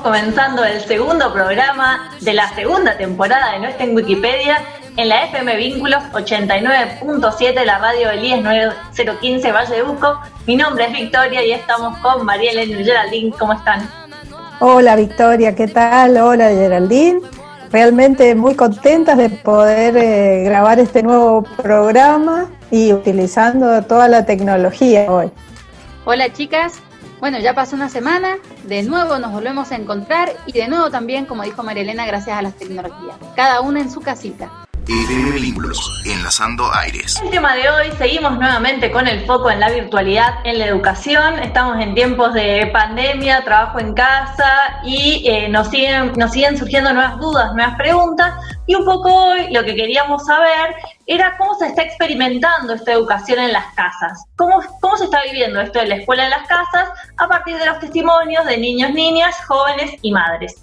comenzando el segundo programa de la segunda temporada de No está en Wikipedia en la FM Vínculos 89.7, la radio del IES 9015 Valle de Buco. Mi nombre es Victoria y estamos con María Elena y Geraldine. ¿Cómo están? Hola Victoria, ¿qué tal? Hola Geraldine. Realmente muy contentas de poder eh, grabar este nuevo programa y utilizando toda la tecnología hoy. Hola chicas, bueno, ya pasó una semana, de nuevo nos volvemos a encontrar y de nuevo también, como dijo María Elena, gracias a las tecnologías, cada una en su casita. FM Vínculos, enlazando aires. El tema de hoy, seguimos nuevamente con el foco en la virtualidad en la educación. Estamos en tiempos de pandemia, trabajo en casa y eh, nos, siguen, nos siguen surgiendo nuevas dudas, nuevas preguntas. Y un poco hoy lo que queríamos saber era cómo se está experimentando esta educación en las casas. ¿Cómo, cómo se está viviendo esto de la escuela en las casas a partir de los testimonios de niños, niñas, jóvenes y madres.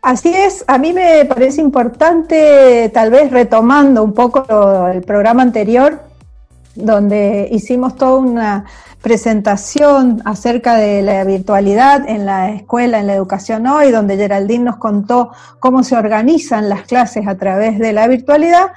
Así es, a mí me parece importante, tal vez retomando un poco el programa anterior, donde hicimos toda una presentación acerca de la virtualidad en la escuela, en la educación hoy, donde Geraldine nos contó cómo se organizan las clases a través de la virtualidad.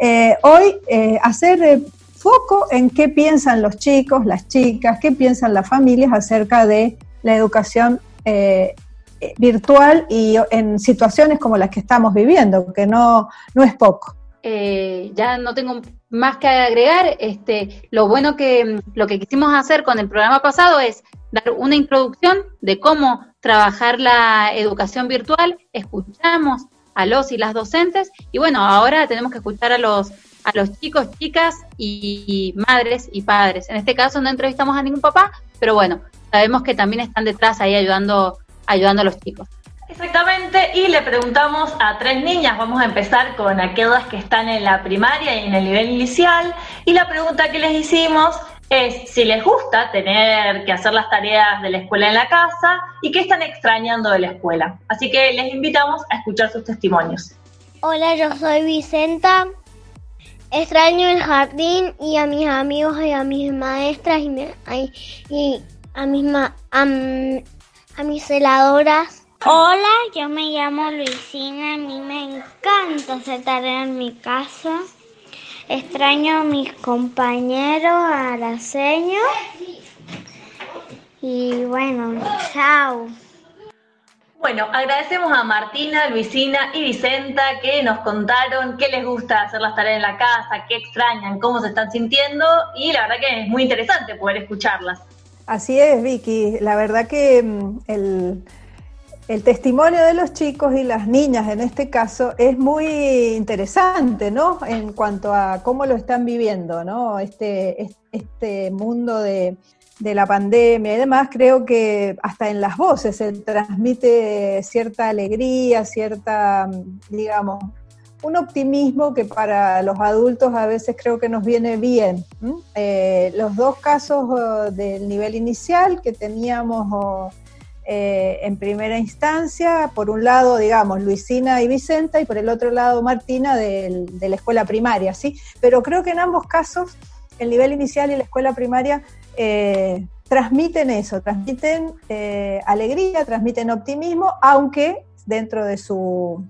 Eh, hoy eh, hacer foco en qué piensan los chicos, las chicas, qué piensan las familias acerca de la educación eh, eh, virtual y en situaciones como las que estamos viviendo, que no, no es poco. Eh, ya no tengo más que agregar. Este, lo bueno que lo que quisimos hacer con el programa pasado es dar una introducción de cómo trabajar la educación virtual. Escuchamos a los y las docentes y bueno, ahora tenemos que escuchar a los a los chicos, chicas y madres y padres. En este caso no entrevistamos a ningún papá, pero bueno, sabemos que también están detrás ahí ayudando ayudando a los chicos. Exactamente, y le preguntamos a tres niñas, vamos a empezar con aquellas que están en la primaria y en el nivel inicial, y la pregunta que les hicimos es si les gusta tener que hacer las tareas de la escuela en la casa y qué están extrañando de la escuela. Así que les invitamos a escuchar sus testimonios. Hola, yo soy Vicenta. Extraño el jardín y a mis amigos y a mis maestras y, a, mis ma a mis heladoras. Hola, yo me llamo Luisina, a mí me encanta hacer tarea en mi casa. Extraño a mis compañeros, a Araceño. Y bueno, chao. Bueno, agradecemos a Martina, Luisina y Vicenta que nos contaron qué les gusta hacer las tareas en la casa, qué extrañan, cómo se están sintiendo y la verdad que es muy interesante poder escucharlas. Así es, Vicky. La verdad que mm, el, testimonio de los chicos y las niñas en este caso es muy interesante, ¿no? En cuanto a cómo lo están viviendo, ¿no? Este, este mundo de, de la pandemia y demás, creo que hasta en las voces se transmite cierta alegría, cierta, digamos, un optimismo que para los adultos a veces creo que nos viene bien. Eh, los dos casos oh, del nivel inicial que teníamos oh, eh, en primera instancia, por un lado, digamos, Luisina y Vicenta, y por el otro lado, Martina de la escuela primaria, ¿sí? Pero creo que en ambos casos, el nivel inicial y la escuela primaria eh, transmiten eso, transmiten alegría, transmiten optimismo, aunque dentro de su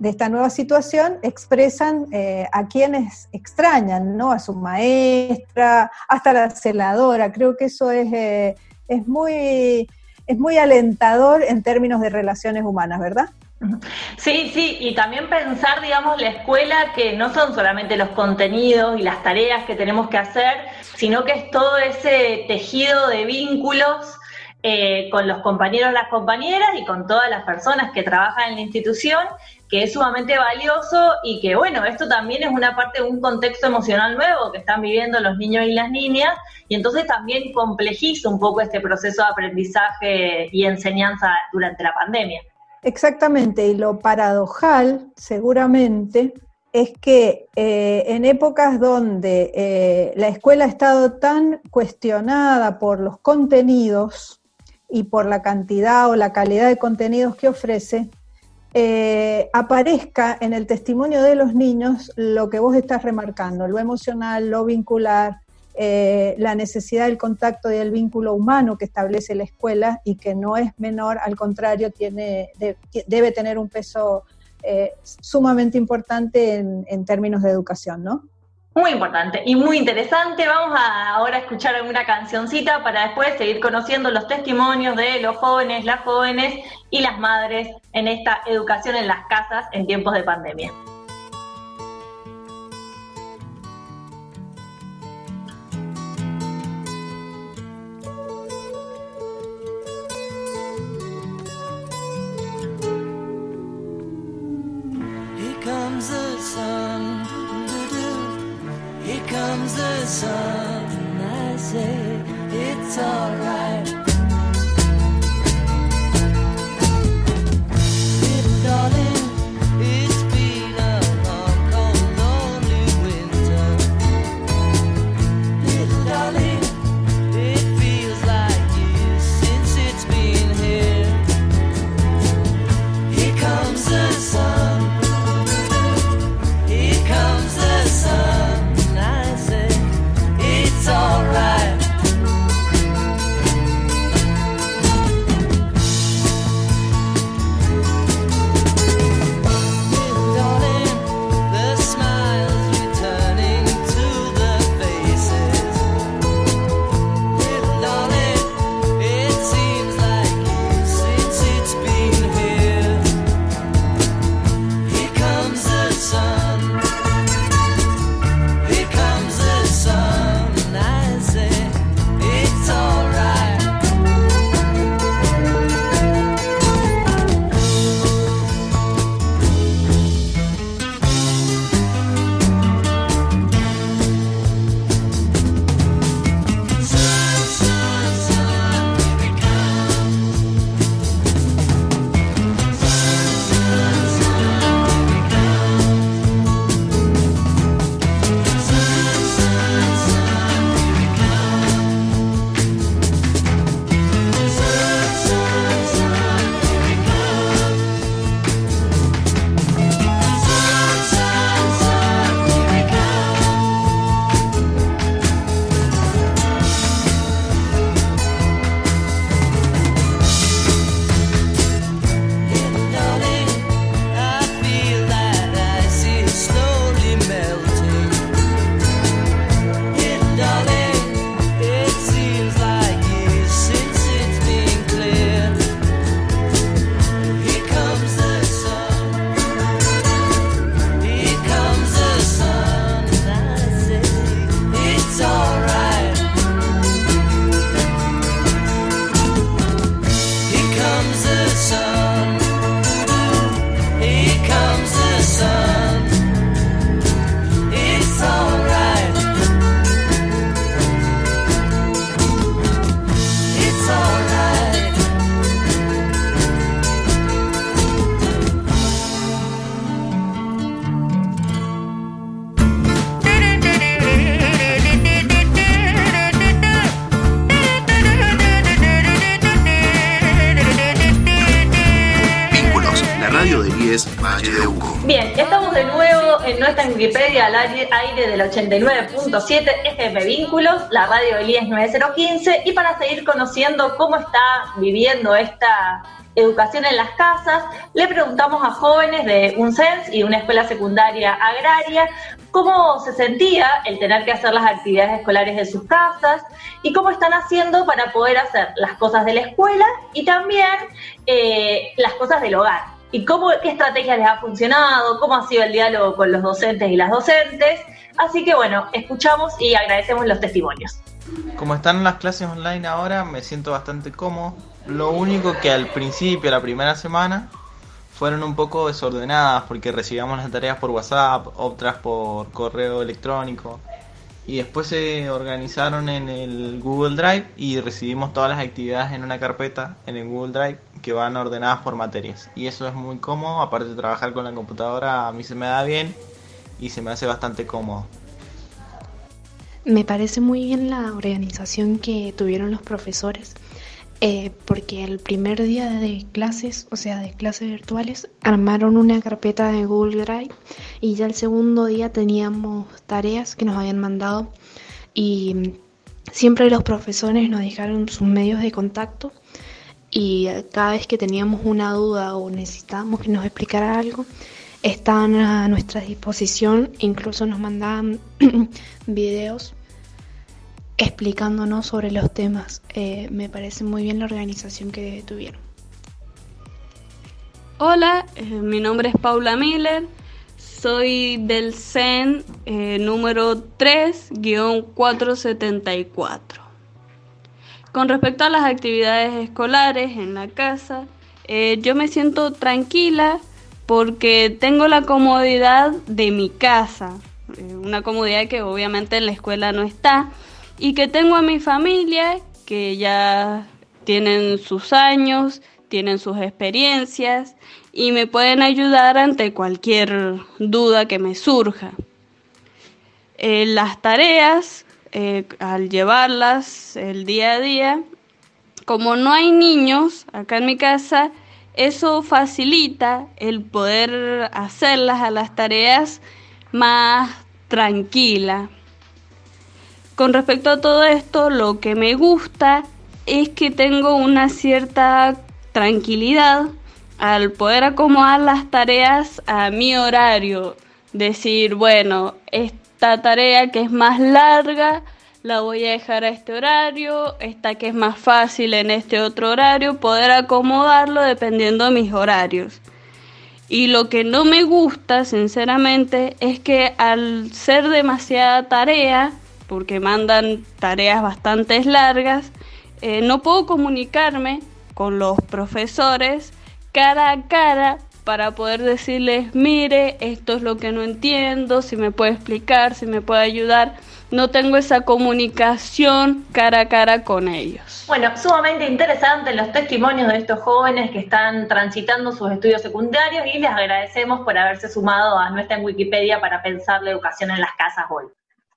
de esta nueva situación expresan eh, a quienes extrañan, ¿no? A su maestra, hasta la celadora. Creo que eso es, eh, es, muy, es muy alentador en términos de relaciones humanas, ¿verdad? Sí, sí, y también pensar, digamos, la escuela que no son solamente los contenidos y las tareas que tenemos que hacer, sino que es todo ese tejido de vínculos eh, con los compañeros, las compañeras y con todas las personas que trabajan en la institución que es sumamente valioso y que, bueno, esto también es una parte de un contexto emocional nuevo que están viviendo los niños y las niñas, y entonces también complejiza un poco este proceso de aprendizaje y enseñanza durante la pandemia. Exactamente, y lo paradojal, seguramente, es que eh, en épocas donde eh, la escuela ha estado tan cuestionada por los contenidos y por la cantidad o la calidad de contenidos que ofrece, eh, aparezca en el testimonio de los niños lo que vos estás remarcando, lo emocional, lo vincular, eh, la necesidad del contacto y del vínculo humano que establece la escuela y que no es menor, al contrario, tiene, debe tener un peso eh, sumamente importante en, en términos de educación, ¿no? Muy importante y muy interesante. Vamos a ahora a escuchar una cancioncita para después seguir conociendo los testimonios de los jóvenes, las jóvenes y las madres en esta educación en las casas en tiempos de pandemia. comes the sun. Wikipedia al aire del 89.7 FM Vínculos, la radio del IES 9015, y para seguir conociendo cómo está viviendo esta educación en las casas, le preguntamos a jóvenes de un CENS y una escuela secundaria agraria cómo se sentía el tener que hacer las actividades escolares en sus casas y cómo están haciendo para poder hacer las cosas de la escuela y también eh, las cosas del hogar y cómo, qué estrategia les ha funcionado, cómo ha sido el diálogo con los docentes y las docentes. Así que bueno, escuchamos y agradecemos los testimonios. Como están las clases online ahora, me siento bastante cómodo. Lo único que al principio, la primera semana, fueron un poco desordenadas porque recibíamos las tareas por WhatsApp, otras por correo electrónico y después se organizaron en el Google Drive y recibimos todas las actividades en una carpeta en el Google Drive que van ordenadas por materias. Y eso es muy cómodo, aparte de trabajar con la computadora a mí se me da bien y se me hace bastante cómodo. Me parece muy bien la organización que tuvieron los profesores eh, porque el primer día de clases, o sea, de clases virtuales, armaron una carpeta de Google Drive y ya el segundo día teníamos tareas que nos habían mandado y siempre los profesores nos dejaron sus medios de contacto y cada vez que teníamos una duda o necesitábamos que nos explicara algo, estaban a nuestra disposición, incluso nos mandaban videos explicándonos sobre los temas. Eh, me parece muy bien la organización que tuvieron. Hola, eh, mi nombre es Paula Miller, soy del CEN eh, número 3-474. Con respecto a las actividades escolares en la casa, yo me siento tranquila porque tengo la comodidad de mi casa, una comodidad que obviamente en la escuela no está, y que tengo a mi familia que ya tienen sus años, tienen sus experiencias y me pueden ayudar ante cualquier duda que me surja. Eh, las tareas, eh, al llevarlas el día a día, como no hay niños acá en mi casa, eso facilita el poder hacerlas a las tareas más tranquila. Con respecto a todo esto, lo que me gusta es que tengo una cierta tranquilidad al poder acomodar las tareas a mi horario. Decir, bueno, esta tarea que es más larga la voy a dejar a este horario, esta que es más fácil en este otro horario, poder acomodarlo dependiendo de mis horarios. Y lo que no me gusta, sinceramente, es que al ser demasiada tarea, porque mandan tareas bastante largas, eh, no puedo comunicarme con los profesores cara a cara para poder decirles, mire, esto es lo que no entiendo, si me puede explicar, si me puede ayudar. No tengo esa comunicación cara a cara con ellos. Bueno, sumamente interesante los testimonios de estos jóvenes que están transitando sus estudios secundarios y les agradecemos por haberse sumado a nuestra Wikipedia para pensar la educación en las casas hoy.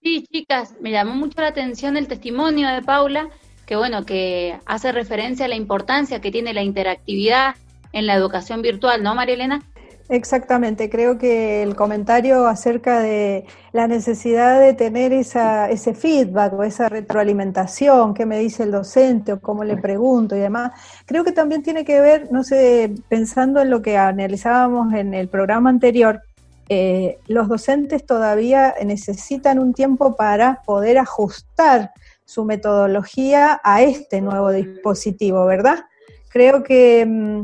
Sí, chicas, me llamó mucho la atención el testimonio de Paula, que bueno, que hace referencia a la importancia que tiene la interactividad en la educación virtual, ¿no, María Elena? Exactamente, creo que el comentario acerca de la necesidad de tener esa, ese feedback o esa retroalimentación, qué me dice el docente o cómo le pregunto y demás, creo que también tiene que ver, no sé, pensando en lo que analizábamos en el programa anterior, eh, los docentes todavía necesitan un tiempo para poder ajustar su metodología a este nuevo dispositivo, ¿verdad? Creo que, mm,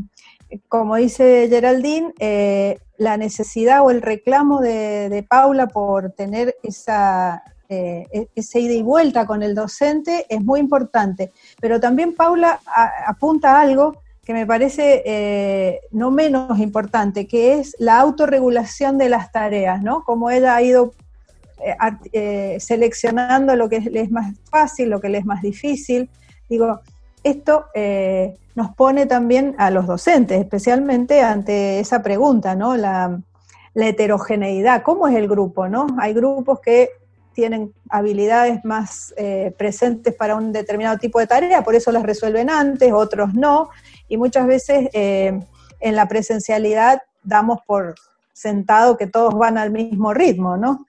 como dice Geraldine, eh, la necesidad o el reclamo de, Paula por tener esa, eh, e-, ida y vuelta con el docente es muy importante. Pero también Paula apunta algo que me parece eh, no menos importante, que es la autorregulación de las tareas, ¿no? Como ella ha ido eh, eh, seleccionando lo que le es más fácil, lo que le es más difícil. Digo, esto nos pone también a los docentes, especialmente ante esa pregunta, ¿no? La, la heterogeneidad, ¿cómo es el grupo, no? Hay grupos que tienen habilidades más presentes para un determinado tipo de tarea, por eso las resuelven antes, otros no, y muchas veces eh, en la presencialidad damos por sentado que todos van al mismo ritmo, ¿no?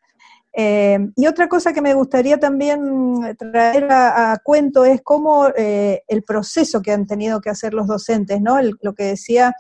Eh, y otra cosa que me gustaría también traer a, cuento es cómo eh, el proceso que han tenido que hacer los docentes, ¿no? lo que decía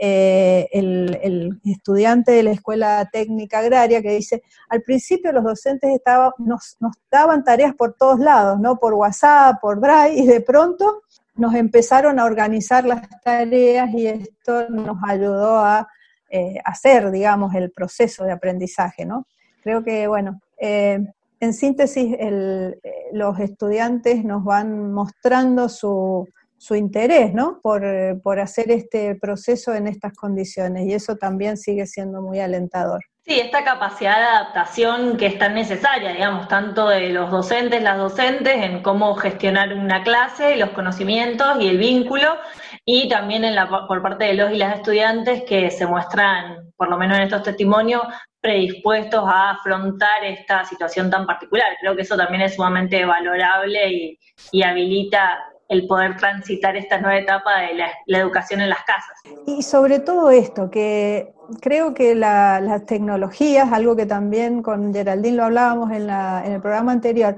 el, estudiante de la Escuela Técnica Agraria, que dice, al principio los docentes nos, nos daban tareas por todos lados, ¿no? Por WhatsApp, por Drive, y de pronto nos empezaron a organizar las tareas y esto nos ayudó a eh, hacer, digamos, el proceso de aprendizaje, ¿no? Creo que, bueno, eh, en síntesis, eh, los estudiantes nos van mostrando su, su interés, ¿no? Por, por hacer este proceso en estas condiciones y eso también sigue siendo muy alentador. Sí, esta capacidad de adaptación que es tan necesaria, digamos, tanto de los docentes, las docentes, en cómo gestionar una clase, los conocimientos y el vínculo, y también en la, por parte de los y las estudiantes que se muestran, por lo menos en estos testimonios, predispuestos a afrontar esta situación tan particular. Creo que eso también es sumamente valorable y, y habilita el poder transitar esta nueva etapa de la, educación en las casas. Y sobre todo esto, que creo que las tecnologías, algo que también con Geraldine lo hablábamos en, el programa anterior,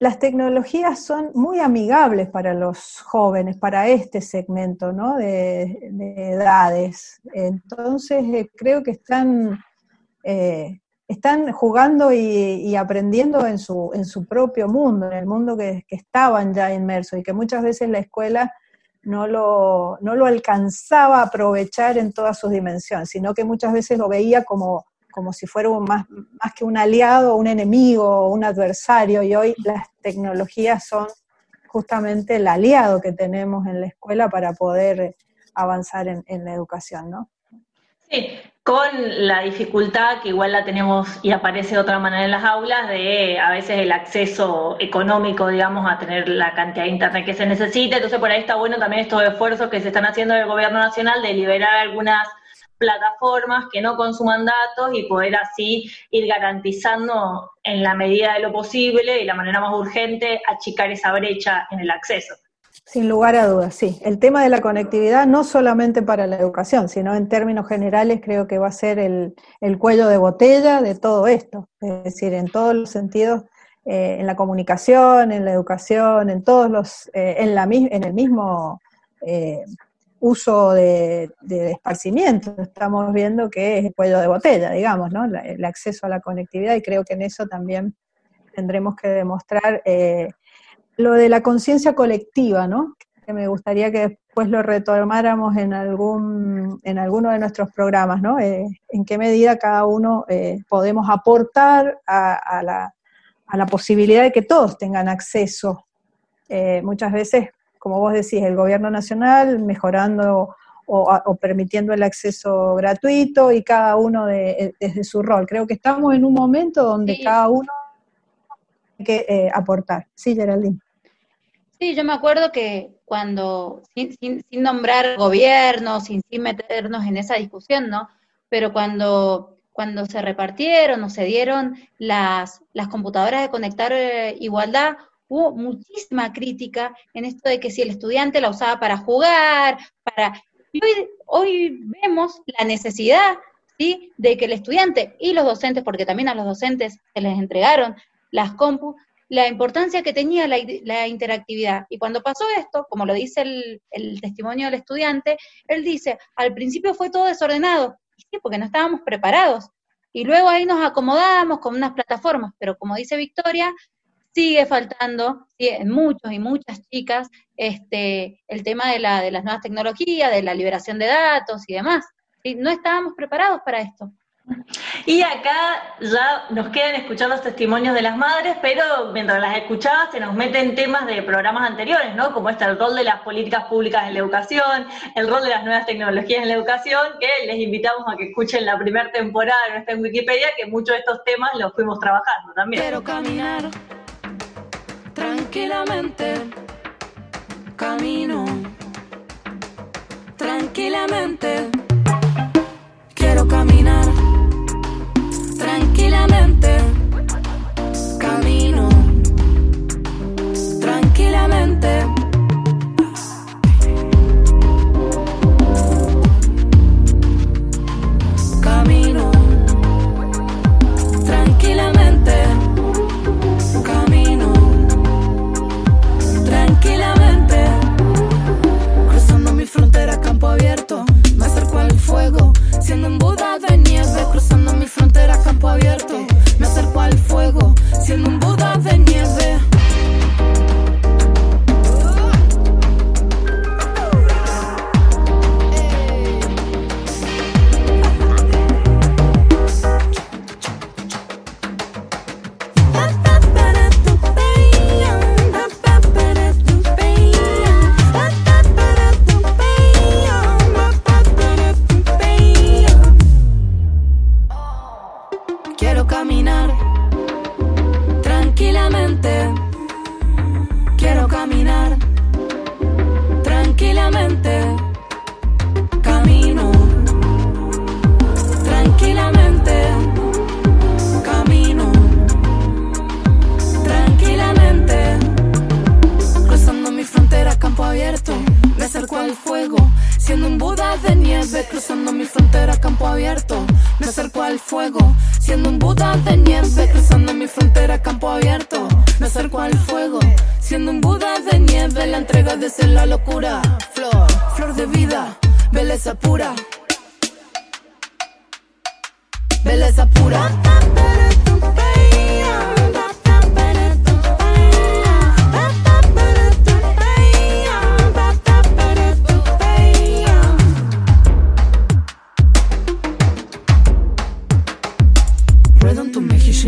las tecnologías son muy amigables para los jóvenes, para este segmento ¿no? de, de edades. Entonces, eh, creo que están, eh, están jugando y, aprendiendo en su, en su propio mundo, en el mundo que, que estaban ya inmersos y que muchas veces la escuela no lo, no lo alcanzaba a aprovechar en todas sus dimensiones, sino que muchas veces lo veía como, como si fuera un más, más que un aliado, un enemigo, un adversario, y hoy las tecnologías son justamente el aliado que tenemos en la escuela para poder avanzar en, en la educación, ¿no? Sí, con la dificultad que igual la tenemos y aparece de otra manera en las aulas, de a veces el acceso económico, digamos, a tener la cantidad de internet que se necesita. Entonces, por ahí está bueno también estos esfuerzos que se están haciendo del gobierno nacional de liberar algunas plataformas que no consuman datos y poder así ir garantizando en la medida de lo posible y la manera más urgente achicar esa brecha en el acceso. Sin lugar a dudas, sí. El tema de la conectividad no solamente para la educación, sino en términos generales creo que va a ser el, el cuello de botella de todo esto. Es decir, en todos los sentidos, eh, en la comunicación, en la educación, en todos los, eh, en, la, en el mismo eh, uso de, de, esparcimiento. Estamos viendo que es el cuello de botella, digamos, ¿no? El acceso a la conectividad y creo que en eso también tendremos que demostrar eh, lo de la conciencia colectiva, ¿no? Que me gustaría que después lo retomáramos en algún en alguno de nuestros programas, ¿no? Eh, en qué medida cada uno eh, podemos aportar a, a, la, a, la, posibilidad de que todos tengan acceso. Eh, muchas veces, como vos decís, el gobierno nacional mejorando o, o, permitiendo el acceso gratuito y cada uno de, desde su rol. Creo que estamos en un momento donde sí. cada uno tiene que eh, aportar. Sí, Geraldine. Sí, yo me acuerdo que cuando, sin, sin, sin nombrar gobierno, sin, sin meternos en esa discusión, ¿no? Pero cuando, cuando se repartieron o se dieron las, las computadoras de conectar eh, igualdad, hubo muchísima crítica en esto de que si el estudiante la usaba para jugar, para... Y hoy, hoy vemos la necesidad, ¿sí? De que el estudiante y los docentes, porque también a los docentes se les entregaron las compus, la importancia que tenía la, interactividad. Y cuando pasó esto, como lo dice el, el, testimonio del estudiante, él dice, al principio fue todo desordenado, sí, porque no estábamos preparados. Y luego ahí nos acomodamos con unas plataformas, pero como dice Victoria, sigue faltando muchos y muchas chicas este, el tema de, la, de las nuevas tecnologías, de la liberación de datos y demás. ¿sí? No estábamos preparados para esto. Y acá ya nos quedan escuchando los testimonios de las madres, pero mientras las escuchaba se nos meten temas de programas anteriores, ¿no? Como está el rol de las políticas públicas en la educación, el rol de las nuevas tecnologías en la educación, que les invitamos a que escuchen la primera temporada que está en Wikipedia, que muchos de estos temas los fuimos trabajando también. Quiero caminar tranquilamente, camino tranquilamente,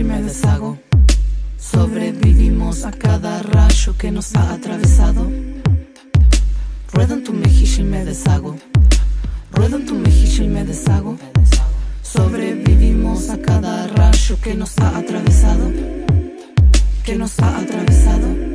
y me deshago. Sobrevivimos a cada rayo que nos ha atravesado. Ruedo en tu mejilla y me deshago. Ruedo en tu mejilla y me deshago. Sobrevivimos a cada rayo que nos ha atravesado. Que nos ha atravesado.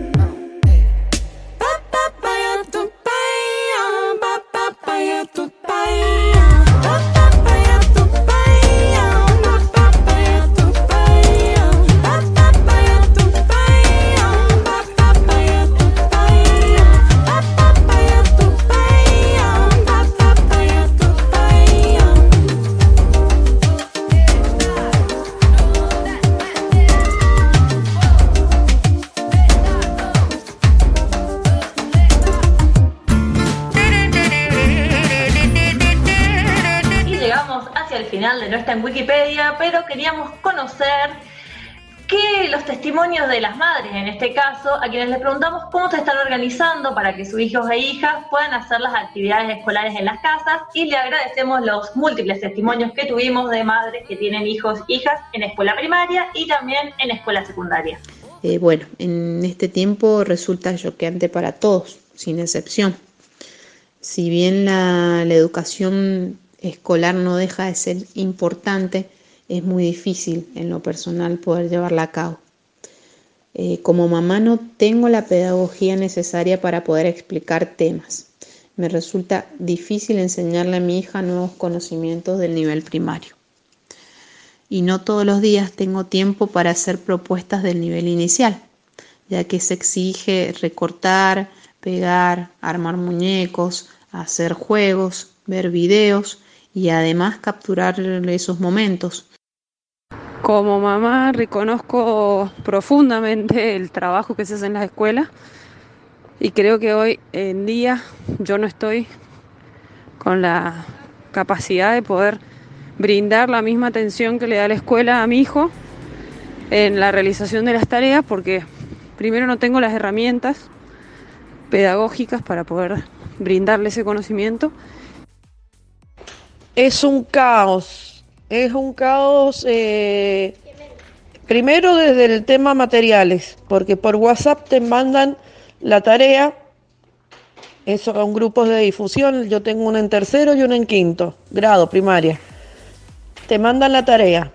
Wikipedia, pero queríamos conocer que los testimonios de las madres, en este caso, a quienes les preguntamos cómo se están organizando para que sus hijos e hijas puedan hacer las actividades escolares en las casas y le agradecemos los múltiples testimonios que tuvimos de madres que tienen hijos e hijas en escuela primaria y también en escuela secundaria. Eh, bueno, en este tiempo resulta choqueante para todos, sin excepción. Si bien la, la educación escolar no deja de ser importante, es muy difícil en lo personal poder llevarla a cabo. Eh, como mamá no tengo la pedagogía necesaria para poder explicar temas. Me resulta difícil enseñarle a mi hija nuevos conocimientos del nivel primario. Y no todos los días tengo tiempo para hacer propuestas del nivel inicial, ya que se exige recortar, pegar, armar muñecos, hacer juegos, ver videos y además capturar esos momentos. Como mamá reconozco profundamente el trabajo que se hace en las escuelas y creo que hoy en día yo no estoy con la capacidad de poder brindar la misma atención que le da la escuela a mi hijo en la realización de las tareas porque primero no tengo las herramientas pedagógicas para poder brindarle ese conocimiento es un caos, es un caos eh, primero desde el tema materiales, porque por WhatsApp te mandan la tarea, eso son grupos de difusión, yo tengo una en tercero y una en quinto grado primaria, te mandan la tarea,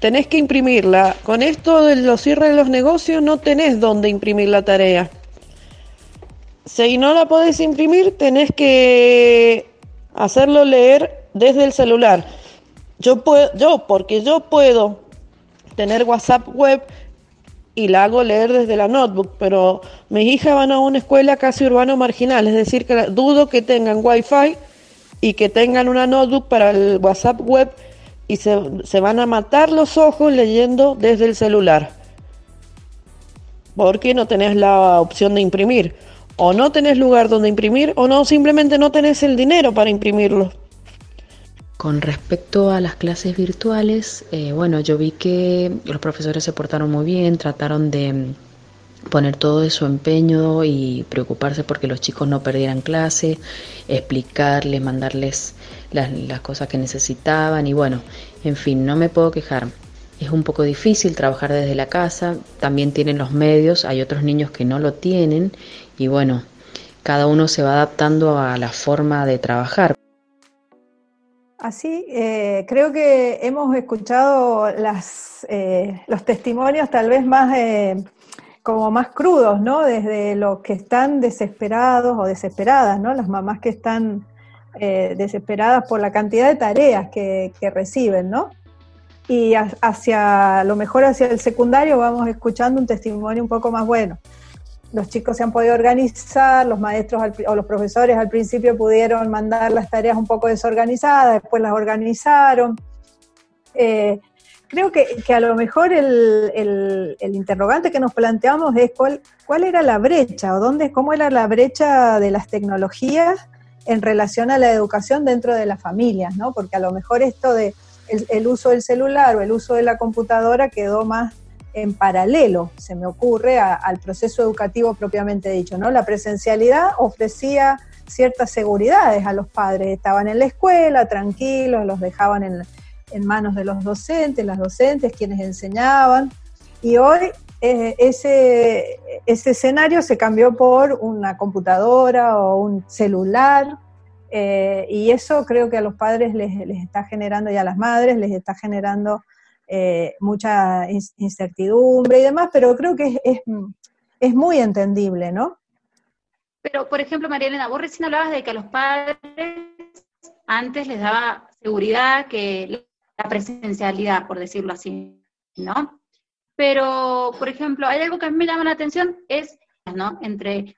tenés que imprimirla, con esto de los cierres de los negocios no tenés dónde imprimir la tarea. Si no la podés imprimir, tenés que hacerlo leer desde el celular. Yo puedo, yo, porque yo puedo tener WhatsApp web y la hago leer desde la notebook, pero mis hijas van a una escuela casi urbano marginal, es decir, que dudo que tengan wifi y que tengan una notebook para el WhatsApp web y se, se van a matar los ojos leyendo desde el celular. Porque no tenés la opción de imprimir o no tenés lugar donde imprimir o no simplemente no tenés el dinero para imprimirlo. Con respecto a las clases virtuales, eh, bueno, yo vi que los profesores se portaron muy bien, trataron de mm, poner todo de su empeño y preocuparse porque los chicos no perdieran clase, explicarles, mandarles las, las cosas que necesitaban y bueno, en fin, no me puedo quejar. Es un poco difícil trabajar desde la casa, también tienen los medios, hay otros niños que no lo tienen y bueno, cada uno se va adaptando a la forma de trabajar. Así, eh, creo que hemos escuchado las, eh, los testimonios tal vez más eh, como más crudos, ¿no? Desde los que están desesperados o desesperadas, ¿no? Las mamás que están eh, desesperadas por la cantidad de tareas que, reciben, ¿no? Y hacia, lo mejor hacia el secundario vamos escuchando un testimonio un poco más bueno. Los chicos se han podido organizar, los maestros al o los profesores al principio pudieron mandar las tareas un poco desorganizadas, después las organizaron, Eh, creo que, a lo mejor el, interrogante que nos planteamos es cuál, era la brecha o dónde, cómo era la brecha de las tecnologías en relación a la educación dentro de las familias, ¿no? Porque a lo mejor esto de el, uso del celular o el uso de la computadora quedó más en paralelo, se me ocurre, al proceso educativo propiamente dicho, ¿no? La presencialidad ofrecía ciertas seguridades a los padres, estaban en la escuela, tranquilos, los dejaban en, en manos de los docentes, las docentes, quienes enseñaban, y hoy eh, ese, ese escenario se cambió por una computadora o un celular, eh, y eso creo que a los padres les, está generando y a las madres les está generando eh, mucha incertidumbre y demás, pero creo que es, es, muy entendible, ¿no? Pero, por ejemplo, María Elena, vos recién hablabas de que a los padres antes les daba seguridad que la presencialidad, por decirlo así, ¿no? Pero, por ejemplo, hay algo que a mí me llama la atención, es, ¿no? Entre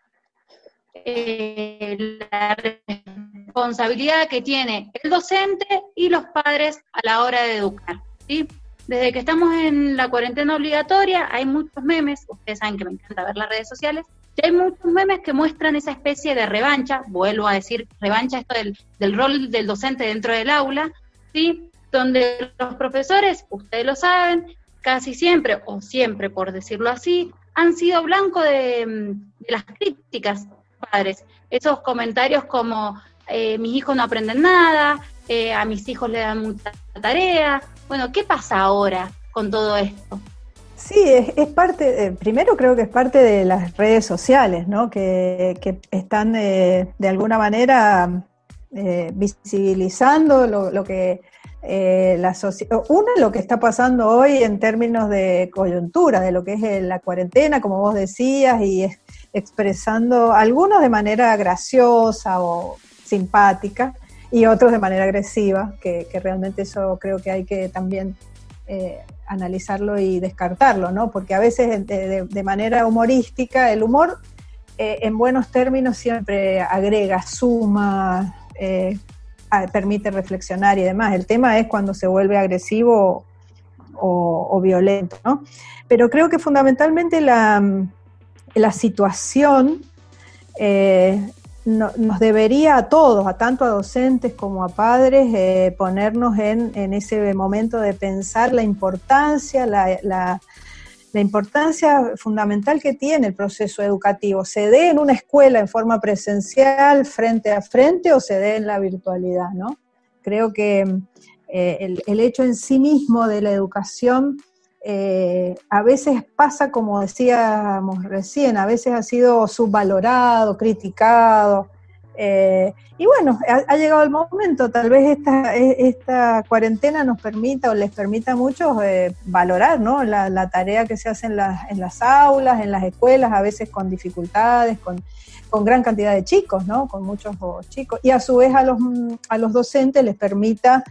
eh, la responsabilidad que tiene el docente y los padres a la hora de educar. ¿sí? Desde que estamos en la cuarentena obligatoria, hay muchos memes, ustedes saben que me encanta ver las redes sociales, y hay muchos memes que muestran esa especie de revancha, vuelvo a decir revancha, esto del, rol del docente dentro del aula, ¿sí? donde los profesores, ustedes lo saben, casi siempre, o siempre por decirlo así, han sido blanco de, de las críticas padres. Esos comentarios como eh, mis hijos no aprenden nada, eh, a mis hijos le dan mucha tarea. Bueno, ¿qué pasa ahora con todo esto? Sí, es, parte, primero creo que es parte de las redes sociales, ¿no? Que, están de alguna manera eh, visibilizando lo, que la sociedad, una, lo que está pasando hoy en términos de coyuntura, de lo que es la cuarentena, como vos decías, y es, expresando algunos de manera graciosa o simpática y otros de manera agresiva, que, realmente eso creo que hay que también eh, analizarlo y descartarlo, ¿no? Porque a veces de, manera humorística, el humor eh, en buenos términos siempre agrega, suma, eh, permite reflexionar y demás. El tema es cuando se vuelve agresivo o, violento, ¿no? Pero creo que fundamentalmente la, la situación nos debería a todos, a tanto a docentes como a padres, eh, ponernos en, ese momento de pensar la importancia, la, importancia fundamental que tiene el proceso educativo. ¿Se dé en una escuela en forma presencial, frente a frente, o se dé en la virtualidad? ¿no? Creo que eh, el, hecho en sí mismo de la educación eh, a veces pasa como decíamos recién, a veces ha sido subvalorado, criticado. Eh, y bueno, ha, llegado el momento, tal vez esta, e, esta cuarentena nos permita o les permita a muchos eh, valorar ¿no? la, tarea que se hace en, las aulas, en las escuelas, a veces con dificultades, con, con gran cantidad de chicos, ¿no? con muchos chicos, y a su vez a los, a los docentes les permita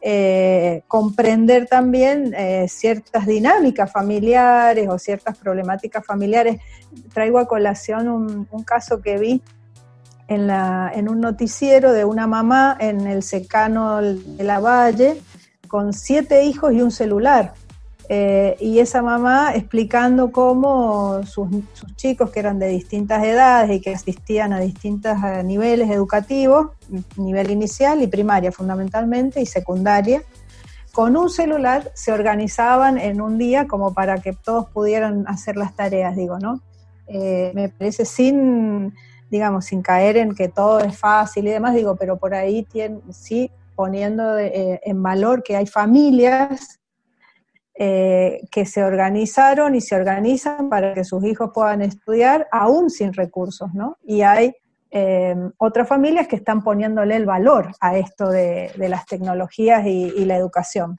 eh, comprender también eh, ciertas dinámicas familiares o ciertas problemáticas familiares. Traigo a colación un, caso que vi en, en un noticiero de una mamá en el secano de la Valle con siete hijos y un celular. Eh, y esa mamá explicando cómo sus, chicos que eran de distintas edades y que asistían a distintos eh, niveles educativos, nivel inicial y primaria fundamentalmente y secundaria, con un celular se organizaban en un día como para que todos pudieran hacer las tareas, digo, ¿no? Eh, me parece sin, digamos, sin caer en que todo es fácil y demás, digo, pero por ahí tiene, sí poniendo en valor que hay familias eh, que se organizaron y se organizan para que sus hijos puedan estudiar aún sin recursos, ¿no? Y hay eh, otras familias que están poniéndole el valor a esto de, las tecnologías y, la educación.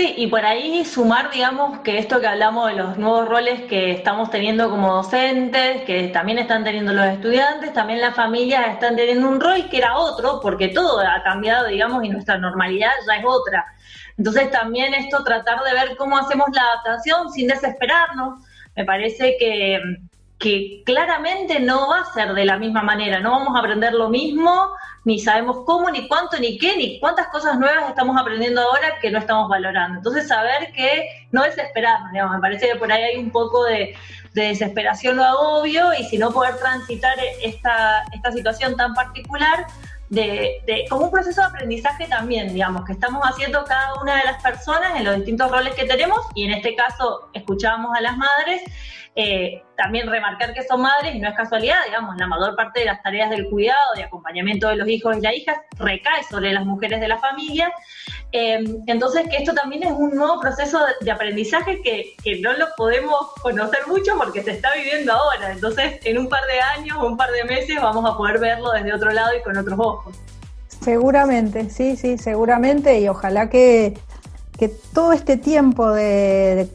Sí, y por ahí sumar, digamos, que esto que hablamos de los nuevos roles que estamos teniendo como docentes, que también están teniendo los estudiantes, también las familias están teniendo un rol que era otro, porque todo ha cambiado, digamos, y nuestra normalidad ya es otra. Entonces también esto tratar de ver cómo hacemos la adaptación sin desesperarnos. Me parece que, que claramente no va a ser de la misma manera, no vamos a aprender lo mismo, ni sabemos cómo, ni cuánto, ni qué, ni cuántas cosas nuevas estamos aprendiendo ahora que no estamos valorando. Entonces, saber que no desesperarnos, digamos, me parece que por ahí hay un poco de, desesperación o agobio y si no poder transitar esta, esta situación tan particular, de, como un proceso de aprendizaje también, digamos, que estamos haciendo cada una de las personas en los distintos roles que tenemos y en este caso escuchamos a las madres eh, también remarcar que son madres no es casualidad, digamos, la mayor parte de las tareas del cuidado, de acompañamiento de los hijos y las hijas recae sobre las mujeres de la familia. Eh, entonces, que esto también es un nuevo proceso de aprendizaje que, que, no lo podemos conocer mucho porque se está viviendo ahora. Entonces, en un par de años o un par de meses vamos a poder verlo desde otro lado y con otros ojos. Seguramente, sí, sí, seguramente, y ojalá que, que todo este tiempo de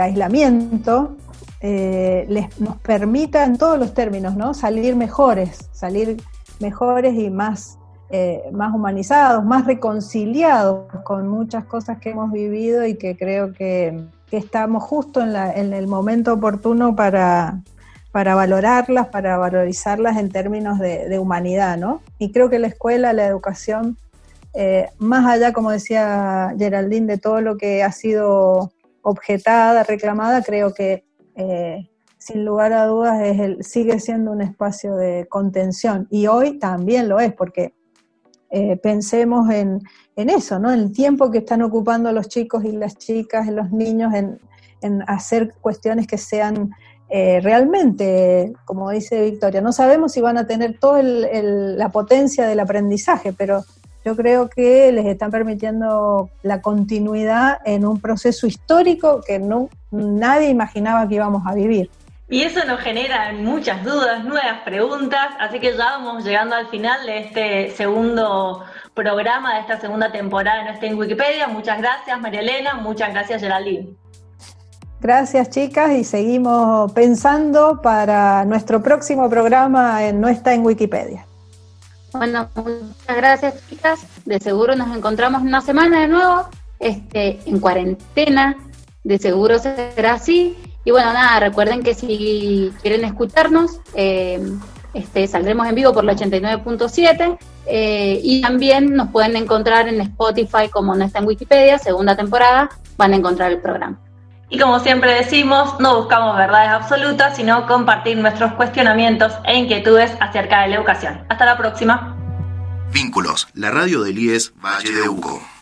aislamiento eh, les, nos permita en todos los términos, ¿no? Salir mejores, salir mejores y más, eh, más humanizados, más reconciliados con muchas cosas que hemos vivido y que creo que, estamos justo en, la, en, el momento oportuno para, para valorarlas, para valorizarlas en términos de, humanidad, ¿no? Y creo que la escuela, la educación, eh, más allá, como decía Geraldine, de todo lo que ha sido objetada, reclamada, creo que eh, sin lugar a dudas es el, sigue siendo un espacio de contención y hoy también lo es porque eh, pensemos en, eso, ¿no? El tiempo que están ocupando los chicos y las chicas, los niños en, hacer cuestiones que sean eh, realmente, como dice Victoria, no sabemos si van a tener toda la potencia del aprendizaje, pero yo creo que les están permitiendo la continuidad en un proceso histórico que no, nadie imaginaba que íbamos a vivir. Y eso nos genera muchas dudas, nuevas preguntas, así que ya vamos llegando al final de este segundo programa, de esta segunda temporada de Nuestra en Wikipedia. Muchas gracias María Elena, muchas gracias Geraldine. Gracias chicas y seguimos pensando para nuestro próximo programa en No está en Wikipedia. Bueno, muchas gracias chicas. De seguro nos encontramos una semana de nuevo, este, en cuarentena. De seguro será así. Y bueno, nada, recuerden que si quieren escucharnos, eh, este, saldremos en vivo por la 89.7 eh, y también nos pueden encontrar en Spotify como no está en Wikipedia, segunda temporada, van a encontrar el programa. Y como siempre decimos, no buscamos verdades absolutas, sino compartir nuestros cuestionamientos e inquietudes acerca de la educación. Hasta la próxima. Vínculos, la radio IES Valle de.